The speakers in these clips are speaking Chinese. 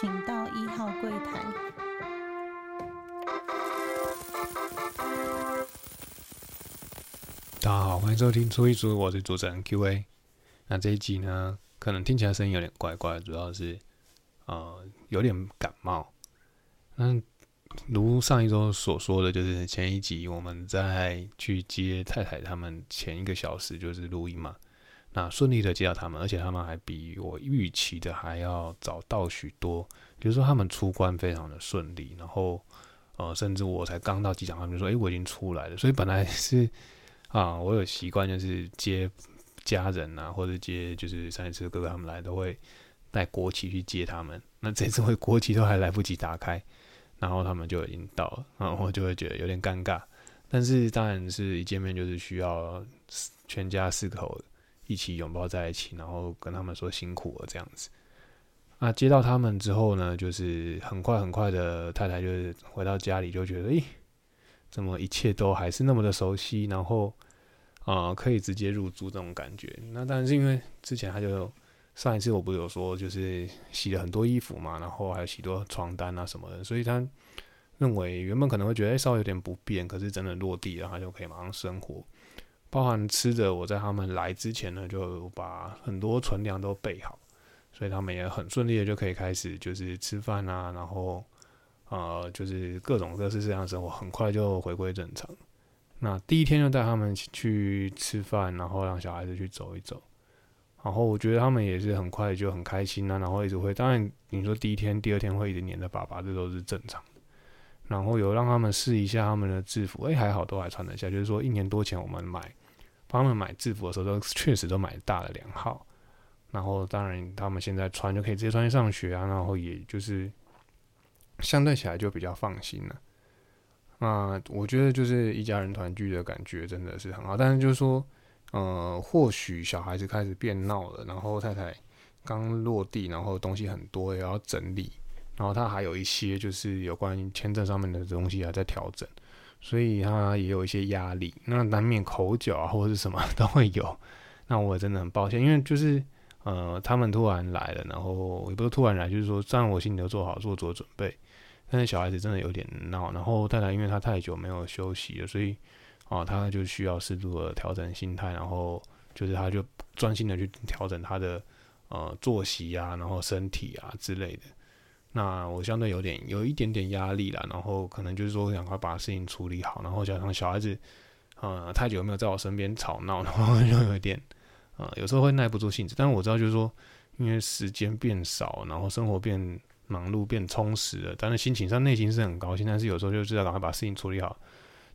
请到一号柜台。大家好，欢迎收听初一初，我是主持人 Q&A。那这一集呢，可能听起来声音有点怪怪，主要是呃有点感冒。那如上一周所说的就是前一集我们在去接太太他们前一个小时就是录音嘛，那顺利的接到他们，而且他们还比我预期的还要早到许多，比如说他们出关非常的顺利，然后呃甚至我才刚到机场，他们就说哎我已经出来了，所以本来是。啊，我有习惯就是接家人啊，或者接就是上一次哥哥他们来都会带国旗去接他们。那这次会国旗都还来不及打开，然后他们就已经到了，然后就会觉得有点尴尬。但是当然是一见面就是需要全家四口一起拥抱在一起，然后跟他们说辛苦了这样子。那接到他们之后呢，就是很快很快的太太就是回到家里就觉得，诶，怎么一切都还是那么的熟悉，然后。啊，可以直接入住这种感觉。那当然是因为之前他就上一次我不是有说，就是洗了很多衣服嘛，然后还有许多床单啊什么的，所以他认为原本可能会觉得稍微有点不便，可是真的落地了，他就可以马上生活。包含吃的，我在他们来之前呢，就把很多存粮都备好，所以他们也很顺利的就可以开始就是吃饭啊，然后呃就是各种各式各样的生活，很快就回归正常。那第一天就带他们去吃饭，然后让小孩子去走一走，然后我觉得他们也是很快就很开心啊，然后一直会，当然你说第一天、第二天会一直黏着爸爸，这都是正常的。然后有让他们试一下他们的制服，哎，还好都还穿得下。就是说一年多前我们买他们买制服的时候，都确实都买大了两号。然后当然他们现在穿就可以直接穿去上学啊，然后也就是相对起来就比较放心了。那我觉得就是一家人团聚的感觉真的是很好，但是就是说，呃，或许小孩子开始变闹了，然后太太刚落地，然后东西很多也要整理，然后他还有一些就是有关于签证上面的东西还在调整，所以他也有一些压力，那难免口角啊或者是什么 都会有。那我真的很抱歉，因为就是呃，他们突然来了，然后也不是突然来，就是说，虽然我心里都做好做足准备。但是小孩子真的有点闹，然后太太因为他太久没有休息了，所以啊，他就需要适度的调整心态，然后就是他就专心的去调整他的呃作息啊，然后身体啊之类的。那我相对有点有一点点压力了，然后可能就是说赶快把事情处理好，然后加上小孩子呃太久没有在我身边吵闹，然 后就有点呃有时候会耐不住性子。但是我知道就是说，因为时间变少，然后生活变。忙碌变充实了，但是心情上内心是很高兴，但是有时候就知道赶快把事情处理好，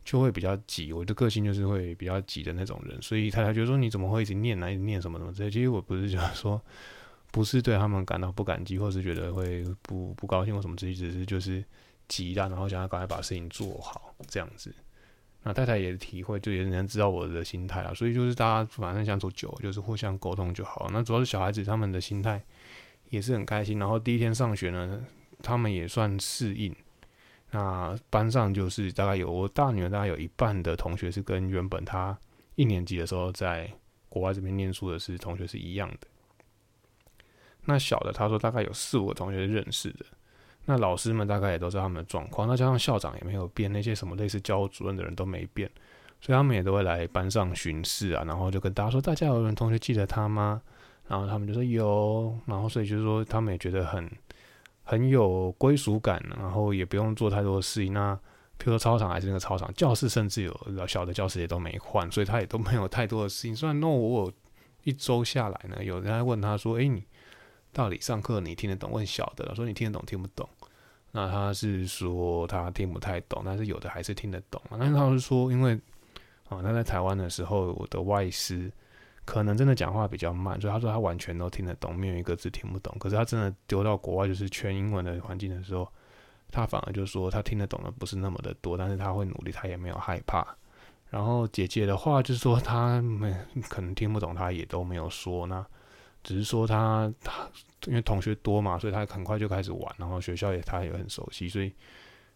就会比较急。我的个性就是会比较急的那种人，所以太太觉得说你怎么会一直念啊，一直念什么什么之类。其实我不是就是说，不是对他们感到不感激，或是觉得会不不高兴或什么之类，只是就是急的，然后想要赶快把事情做好这样子。那太太也体会，就也能知道我的心态啊，所以就是大家反正相处久，就是互相沟通就好。那主要是小孩子他们的心态。也是很开心，然后第一天上学呢，他们也算适应。那班上就是大概有我大女儿，大概有一半的同学是跟原本她一年级的时候在国外这边念书的是同学是一样的。那小的他说大概有四五个同学认识的，那老师们大概也都知道他们的状况，那加上校长也没有变，那些什么类似教务主任的人都没变，所以他们也都会来班上巡视啊，然后就跟大家说，大家有人同学记得他吗？然后他们就说有，然后所以就是说他们也觉得很很有归属感，然后也不用做太多的事情。那譬如说操场还是那个操场，教室甚至有小的教室也都没换，所以他也都没有太多的事情。虽然那我一周下来呢，有人还问他说：“哎，你到底上课你听得懂？”问小的，说你听得懂听不懂？那他是说他听不太懂，但是有的还是听得懂。那他是说，因为啊他在台湾的时候，我的外师。可能真的讲话比较慢，所以他说他完全都听得懂，没有一个字听不懂。可是他真的丢到国外就是全英文的环境的时候，他反而就说他听得懂的不是那么的多，但是他会努力，他也没有害怕。然后姐姐的话就是说他们可能听不懂，他也都没有说，那只是说他他因为同学多嘛，所以他很快就开始玩，然后学校也他也很熟悉，所以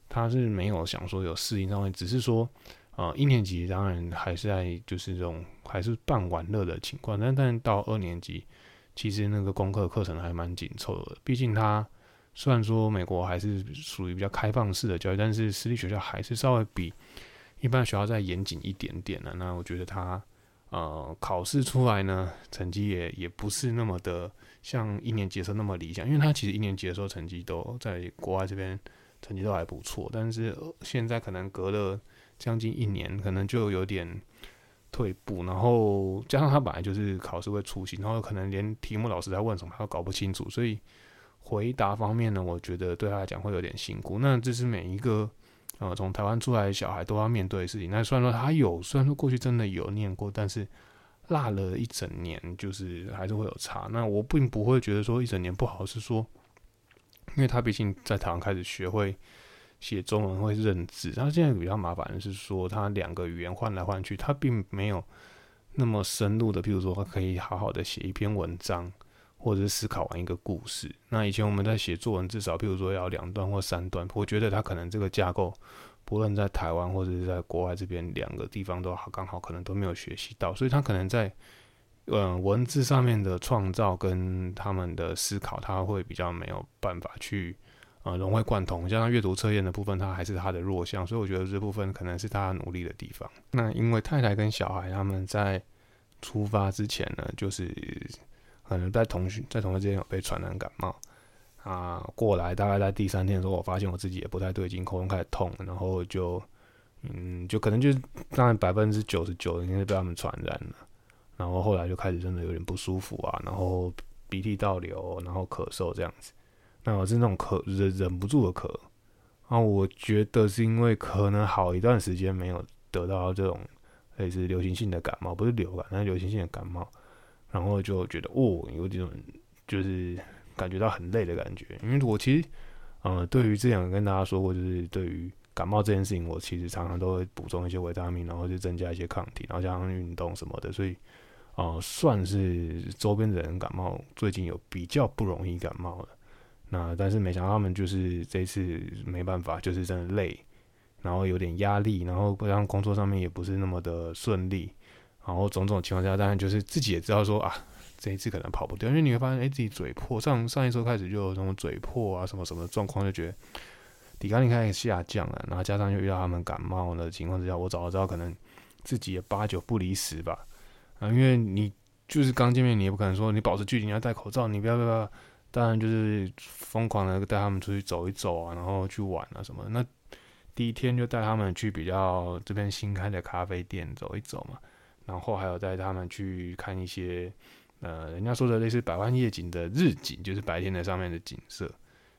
他是没有想说有适应上面，只是说。啊，一年级当然还是在就是这种还是半玩乐的情况，但但到二年级，其实那个功课课程还蛮紧凑的。毕竟他虽然说美国还是属于比较开放式的教育，但是私立学校还是稍微比一般学校再严谨一点点的。那我觉得他呃考试出来呢，成绩也也不是那么的像一年级的时候那么理想，因为他其实一年级的时候成绩都在国外这边成绩都还不错，但是现在可能隔了将近一年，可能就有点退步，然后加上他本来就是考试会出席，然后可能连题目老师在问什么他都搞不清楚，所以。回答方面呢，我觉得对他来讲会有点辛苦。那这是每一个呃从台湾出来的小孩都要面对的事情。那虽然说他有，虽然说过去真的有念过，但是落了一整年，就是还是会有差。那我并不会觉得说一整年不好，是说因为他毕竟在台湾开始学会写中文，会认字。他现在比较麻烦的是说，他两个语言换来换去，他并没有那么深入的，譬如说他可以好好的写一篇文章。或者是思考完一个故事。那以前我们在写作文，至少譬如说要两段或三段。我觉得他可能这个架构，不论在台湾或者是在国外这边两个地方都好，刚好可能都没有学习到，所以他可能在嗯文字上面的创造跟他们的思考，他会比较没有办法去呃融会贯通。加上阅读测验的部分，他还是他的弱项，所以我觉得这部分可能是他努力的地方。那因为太太跟小孩他们在出发之前呢，就是。可能在同学在同学之间有被传染感冒啊，过来大概在第三天的时候，我发现我自己也不太对劲，喉咙开始痛，然后就嗯，就可能就是当然百分之九十九应该是被他们传染了，然后后来就开始真的有点不舒服啊，然后鼻涕倒流，然后咳嗽这样子，那我是那种咳忍忍不住的咳啊，我觉得是因为可能好一段时间没有得到这种类似流行性的感冒，不是流感，但是流行性的感冒。然后就觉得哦，有这种就是感觉到很累的感觉。因为我其实，呃，对于之前跟大家说过，就是对于感冒这件事情，我其实常常都会补充一些维他命，然后就增加一些抗体，然后加上运动什么的。所以，呃，算是周边的人感冒，最近有比较不容易感冒了。那但是没想到他们就是这次没办法，就是真的累，然后有点压力，然后加上工作上面也不是那么的顺利。然后种种情况下，当然就是自己也知道说啊，这一次可能跑不掉，因为你会发现，哎，自己嘴破，上上一周开始就有那种嘴破啊，什么什么状况，就觉得抵抗力开始下降了。然后加上又遇到他们感冒的情况之下，我早知道可能自己也八九不离十吧。啊，因为你就是刚见面，你也不可能说你保持距离，你要戴口罩，你不要不要，当然就是疯狂的带他们出去走一走啊，然后去玩啊什么。那第一天就带他们去比较这边新开的咖啡店走一走嘛。然后还有带他们去看一些，呃，人家说的类似百万夜景的日景，就是白天的上面的景色。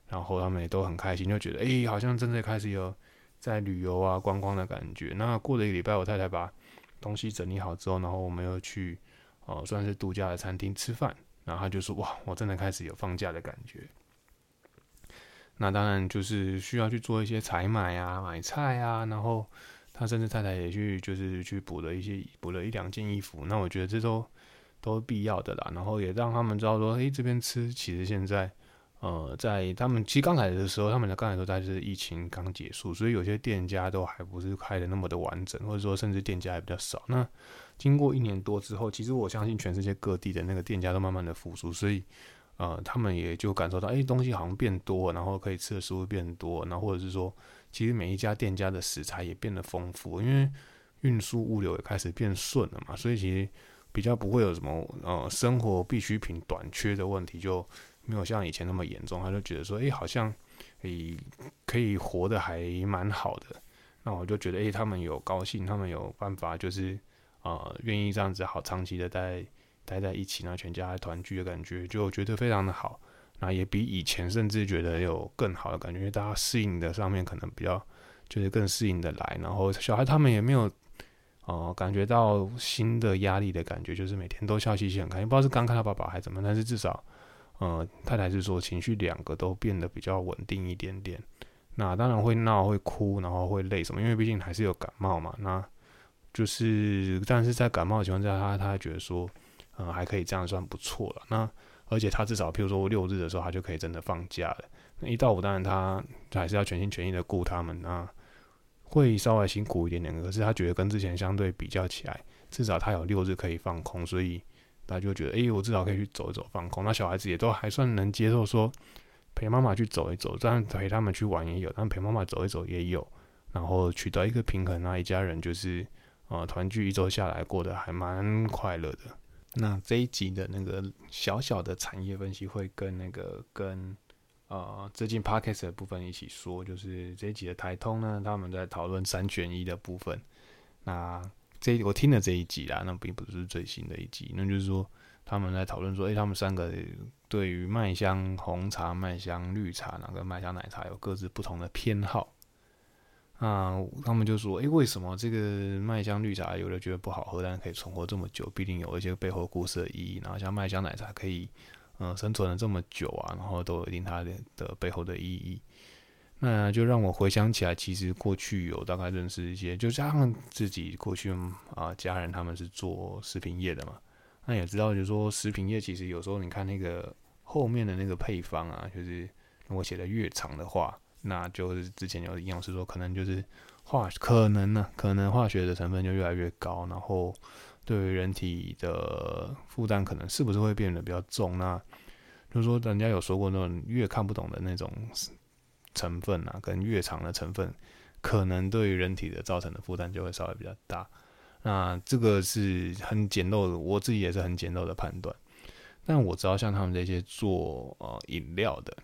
然后他们也都很开心，就觉得哎，好像真的开始有在旅游啊、观光的感觉。那过了一个礼拜，我太太把东西整理好之后，然后我们又去哦，算是度假的餐厅吃饭。然后他就说：“哇，我真的开始有放假的感觉。”那当然就是需要去做一些采买啊、买菜啊，然后。他甚至太太也去，就是去补了一些，补了一两件衣服。那我觉得这都都必要的啦。然后也让他们知道说，诶，这边吃其实现在，呃，在他们其实刚来的时候，他们的刚才都在是疫情刚结束，所以有些店家都还不是开的那么的完整，或者说甚至店家还比较少。那经过一年多之后，其实我相信全世界各地的那个店家都慢慢的复苏，所以呃，他们也就感受到，诶，东西好像变多，然后可以吃的食物变多，然后或者是说。其实每一家店家的食材也变得丰富，因为运输物流也开始变顺了嘛，所以其实比较不会有什么呃生活必需品短缺的问题，就没有像以前那么严重。他就觉得说，哎，好像诶可以活得还蛮好的。那我就觉得，哎，他们有高兴，他们有办法，就是呃愿意这样子好长期的待待在一起，那全家团聚的感觉，就觉得非常的好。那也比以前甚至觉得有更好的感觉，因为大家适应的上面可能比较就是更适应的来，然后小孩他们也没有哦感觉到新的压力的感觉，就是每天都笑嘻嘻很开心，不知道是刚看到爸爸还是怎么，但是至少呃太太是说情绪两个都变得比较稳定一点点。那当然会闹会哭，然后会累什么，因为毕竟还是有感冒嘛。那就是但是在感冒的情况下，他他觉得说嗯还可以这样算不错了。那而且他至少，譬如说六日的时候，他就可以真的放假了。那一到五，当然他还是要全心全意的顾他们，那会稍微辛苦一点点。可是他觉得跟之前相对比较起来，至少他有六日可以放空，所以他就觉得，哎，我至少可以去走一走放空。那小孩子也都还算能接受，说陪妈妈去走一走，这样陪他们去玩也有，但陪妈妈走一走也有，然后取得一个平衡啊，一家人就是呃团聚一周下来过得还蛮快乐的。那这一集的那个小小的产业分析会跟那个跟呃最近 podcast 的部分一起说，就是这一集的台通呢，他们在讨论三选一的部分。那这我听了这一集啦，那并不是最新的一集，那就是说。他们在讨论说：“诶，他们三个对于麦香红茶、麦香绿茶，那个麦香奶茶有各自不同的偏好。啊，他们就说：‘诶，为什么这个麦香绿茶有的觉得不好喝，但是可以存活这么久？必定有一些背后故事的意义。然后像麦香奶茶可以，嗯，生存了这么久啊，然后都有一定它的的背后的意义。那就让我回想起来，其实过去有大概认识一些，就加上自己过去啊，家人他们是做食品业的嘛。”那也知道，就是说食品业其实有时候你看那个后面的那个配方啊，就是如果写的越长的话，那就是之前有营养师说，可能就是化可能呢，可能化学的成分就越来越高，然后对于人体的负担可能是不是会变得比较重？那就是说人家有说过，那种越看不懂的那种成分啊，跟越长的成分，可能对于人体的造成的负担就会稍微比较大。那这个是很简陋的，我自己也是很简陋的判断。但我知道，像他们这些做呃饮料的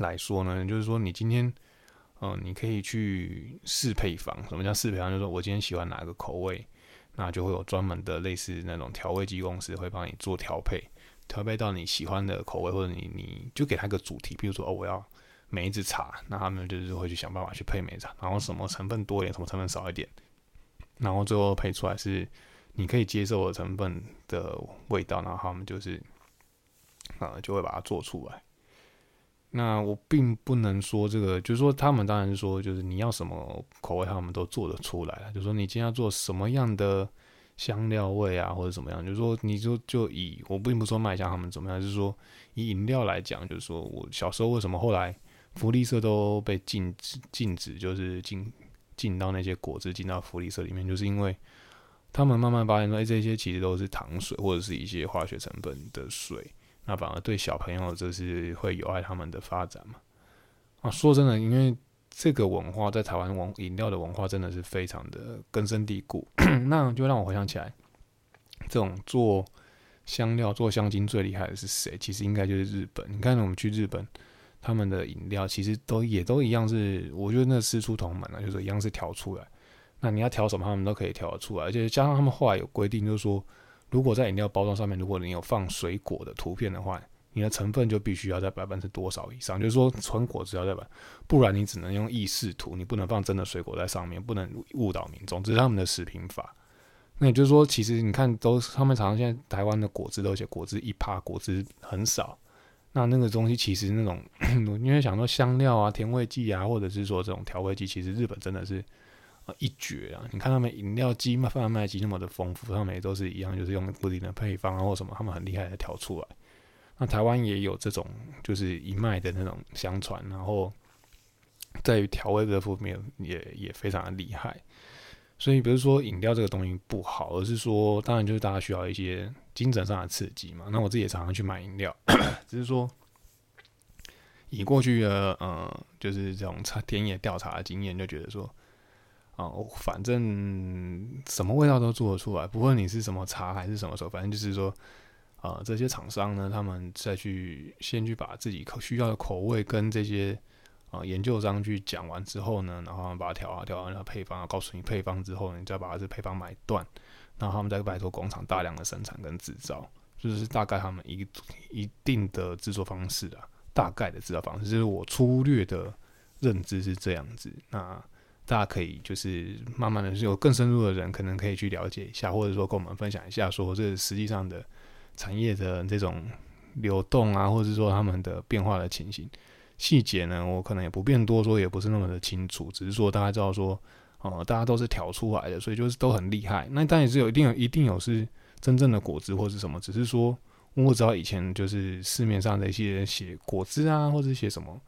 来说呢，就是说你今天，嗯，你可以去试配方。什么叫试配方？就是说我今天喜欢哪个口味，那就会有专门的类似那种调味剂公司会帮你做调配，调配到你喜欢的口味，或者你你就给他一个主题，比如说哦，我要梅子茶，那他们就是会去想办法去配梅子，然后什么成分多一点，什么成分少一点。然后最后配出来是你可以接受的成分的味道，然后他们就是啊就会把它做出来。那我并不能说这个，就是说他们当然说，就是你要什么口味，他们都做得出来了。就说你今天要做什么样的香料味啊，或者怎么样，就是说你就就以我并不说麦香他们怎么样，就是说以饮料来讲，就是说我小时候为什么后来福利社都被禁止禁止，就是进。进到那些果汁，进到福利社里面，就是因为他们慢慢发现说，哎，这些其实都是糖水或者是一些化学成分的水，那反而对小朋友就是会有害他们的发展嘛。啊，说真的，因为这个文化在台湾文饮料的文化真的是非常的根深蒂固，那就让我回想起来，这种做香料、做香精最厉害的是谁？其实应该就是日本。你看，我们去日本。他们的饮料其实都也都一样，是我觉得那师出同门啊，就是一样是调出来。那你要调什么，他们都可以调得出来。而且加上他们后来有规定，就是说，如果在饮料包装上面，如果你有放水果的图片的话，你的成分就必须要在百分之多少以上，就是说纯果汁要在百，不然你只能用意式图，你不能放真的水果在上面，不能误导民众。这是他们的食品法。那也就是说，其实你看，都他们常常现在台湾的果汁都写果汁一趴，果汁很少。那那个东西其实那种，因为想说香料啊、甜味剂啊，或者是说这种调味剂，其实日本真的是啊一绝啊！你看他们饮料机、卖贩卖机那么的丰富，他们也都是一样，就是用固定的配方啊或什么，他们很厉害的调出来。那台湾也有这种就是一脉的那种相传，然后在于调味这方面也也非常的厉害。所以不是说饮料这个东西不好，而是说当然就是大家需要一些。精神上的刺激嘛，那我自己也常常去买饮料，只是说以过去的呃，就是这种田野调查的经验，就觉得说，哦，反正什么味道都做得出来，不论你是什么茶还是什么时候，反正就是说，呃，这些厂商呢，他们再去先去把自己可需要的口味跟这些啊研究商去讲完之后呢，然后把它调啊调完，然后配方啊，告诉你配方之后，你再把这配方买断。然后他们再拜托工厂大量的生产跟制造，就是大概他们一一定的制作方式啊，大概的制造方式，就是我粗略的认知是这样子。那大家可以就是慢慢的有更深入的人，可能可以去了解一下，或者说跟我们分享一下，说这实际上的产业的这种流动啊，或者说他们的变化的情形细节呢，我可能也不便多说，也不是那么的清楚，只是说大家知道说。哦，大家都是调出来的，所以就是都很厉害。那但也是有一定有一定有是真正的果汁或是什么，只是说我知道以前就是市面上的一些写果汁啊，或者写什么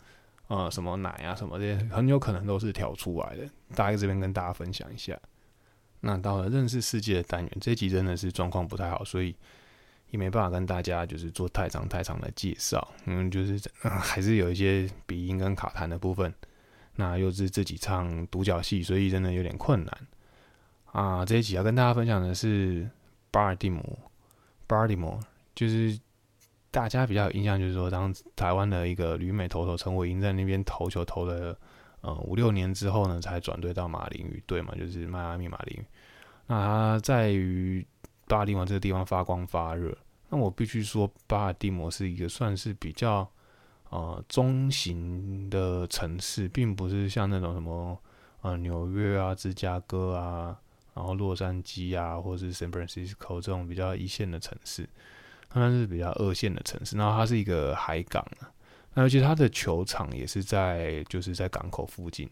呃什么奶啊什么这些，很有可能都是调出来的。大概这边跟大家分享一下。那到了认识世界的单元，这集真的是状况不太好，所以也没办法跟大家就是做太长太长的介绍，嗯，就是 还是有一些鼻音跟卡痰的部分。那又是自己唱独角戏，所以真的有点困难啊。这一集要跟大家分享的是巴尔的摩，巴尔的摩就是大家比较有印象，就是说当台湾的一个旅美投手陈伟英在那边投球投了呃五六年之后呢，才转队到马林鱼队嘛，就是迈阿密马林鱼。那他在于巴尔的摩这个地方发光发热。那我必须说，巴尔的摩是一个算是比较。呃，中型的城市，并不是像那种什么呃纽约啊、芝加哥啊，然后洛杉矶啊，或者是 San Francisco 这种比较一线的城市，它是比较二线的城市。然后它是一个海港啊，那而且它的球场也是在就是在港口附近。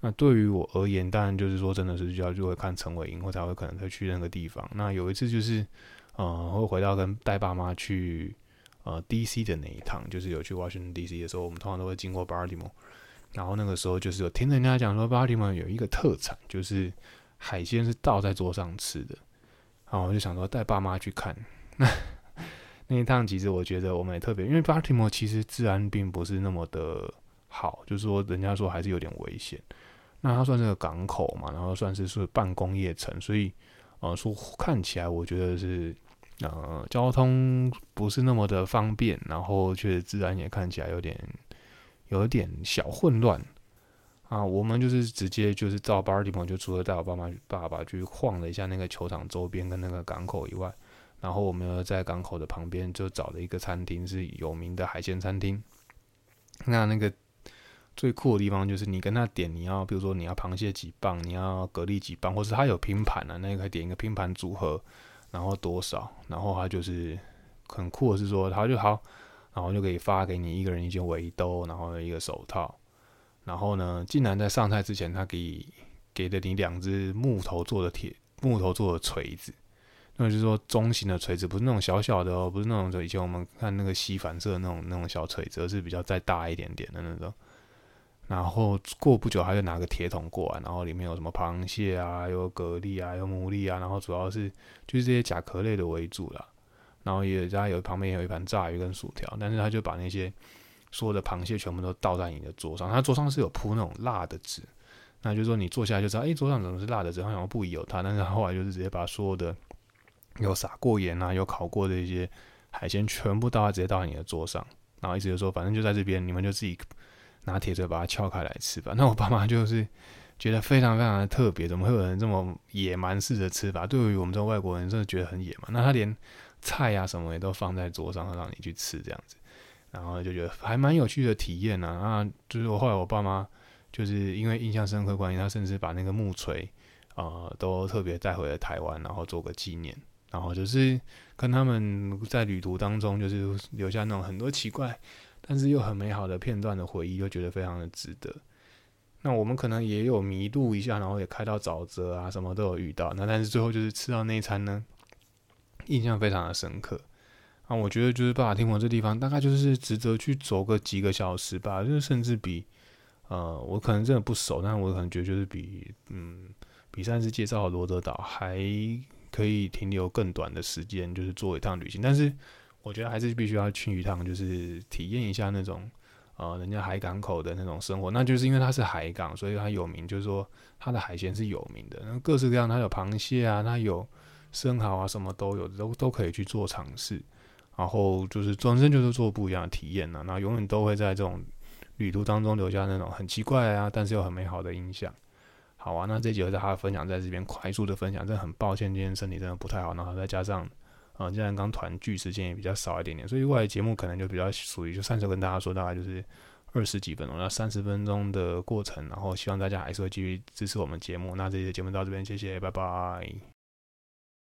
那对于我而言，当然就是说，真的是就要就会看陈伟英，或才会可能会去那个地方。那有一次就是，呃，会回到跟带爸妈去。呃，D.C. 的那一趟，就是有去 Washington D.C. 的时候，我们通常都会经过 Baltimore，然后那个时候就是有听人家讲说，Baltimore 有一个特产，就是海鲜是倒在桌上吃的，然后我就想说带爸妈去看。那一趟其实我觉得我们也特别，因为 Baltimore 其实治安并不是那么的好，就是说人家说还是有点危险。那它算是个港口嘛，然后算是是半工业城，所以呃说看起来我觉得是。呃，交通不是那么的方便，然后却治安也看起来有点有点小混乱啊。我们就是直接就是到巴尔的摩，就除了带我爸妈爸爸去晃了一下那个球场周边跟那个港口以外，然后我们又在港口的旁边就找了一个餐厅，是有名的海鲜餐厅。那那个最酷的地方就是你跟他点，你要比如说你要螃蟹几磅，你要蛤蜊几磅，或是他有拼盘啊，那个点一个拼盘组合。然后多少？然后他就是很酷的是说，他就好，然后就可以发给你一个人一件围兜，然后一个手套。然后呢，竟然在上菜之前，他给给了你两只木头做的铁木头做的锤子，那就是说中型的锤子，不是那种小小的哦，不是那种以前我们看那个吸反射那种那种小锤子，而是比较再大一点点的那种。然后过不久，他就拿个铁桶过来，然后里面有什么螃蟹啊，有蛤蜊啊，有牡蛎啊，然后主要是就是这些甲壳类的为主啦。然后也家有旁边有一盘炸鱼跟薯条，但是他就把那些所有的螃蟹全部都倒在你的桌上。他桌上是有铺那种辣的纸，那就是说你坐下来就知道，哎，桌上怎么是辣的纸？好像不疑有他。但是后来就是直接把所有的有撒过盐啊，有烤过的一些海鲜全部倒直接倒在你的桌上，然后意思就说，反正就在这边，你们就自己。拿铁锤把它撬开来吃吧。那我爸妈就是觉得非常非常的特别，怎么会有人这么野蛮式的吃法？对于我们这种外国人，真的觉得很野蛮。那他连菜呀什么也都放在桌上让你去吃这样子，然后就觉得还蛮有趣的体验呢。啊，就是我后来我爸妈就是因为印象深刻关系，他甚至把那个木锤啊都特别带回了台湾，然后做个纪念。然后就是跟他们在旅途当中，就是留下那种很多奇怪。但是又很美好的片段的回忆，又觉得非常的值得。那我们可能也有迷路一下，然后也开到沼泽啊，什么都有遇到。那但是最后就是吃到那一餐呢，印象非常的深刻。啊，我觉得就是巴尔的摩这地方，大概就是值得去走个几个小时吧。就是甚至比呃，我可能真的不熟，但是我可能觉得就是比嗯，比上次介绍罗德岛还可以停留更短的时间，就是做一趟旅行。但是我觉得还是必须要去一趟，就是体验一下那种，呃，人家海港口的那种生活。那就是因为它是海港，所以它有名，就是说它的海鲜是有名的。那各式各样，它有螃蟹啊，它有生蚝啊，什么都有，都都可以去做尝试。然后就是转身就是做不一样的体验呢。那永远都会在这种旅途当中留下那种很奇怪啊，但是又很美好的印象。好啊，那这几个在他分享在这边快速的分享，真的很抱歉，今天身体真的不太好，然后再加上。嗯，既然刚团聚时间也比较少一点点，所以未来节目可能就比较属于就上次跟大家说大概就是二十几分钟，那三十分钟的过程，然后希望大家还是会继续支持我们节目。那这期节目到这边，谢谢，拜拜。